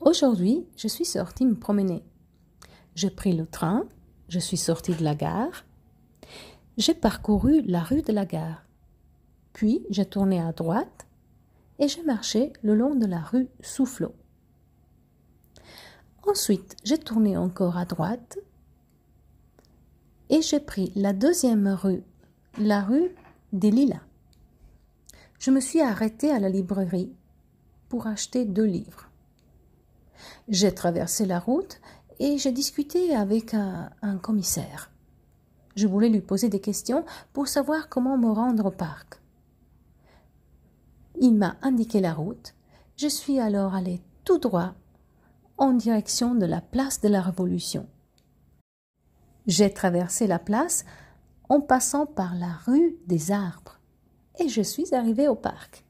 Aujourd'hui, je suis sortie me promener. J'ai pris le train, je suis sortie de la gare, j'ai parcouru la rue de la gare, puis j'ai tourné à droite et j'ai marché le long de la rue Soufflot. Ensuite, j'ai tourné encore à droite et j'ai pris la deuxième rue, la rue des Lilas. Je me suis arrêtée à la librairie pour acheter deux livres. J'ai traversé la route et j'ai discuté avec un, commissaire. Je voulais lui poser des questions pour savoir comment me rendre au parc. Il m'a indiqué la route. Je suis alors allée tout droit en direction de la place de la Révolution. J'ai traversé la place en passant par la rue des arbres et je suis arrivée au parc.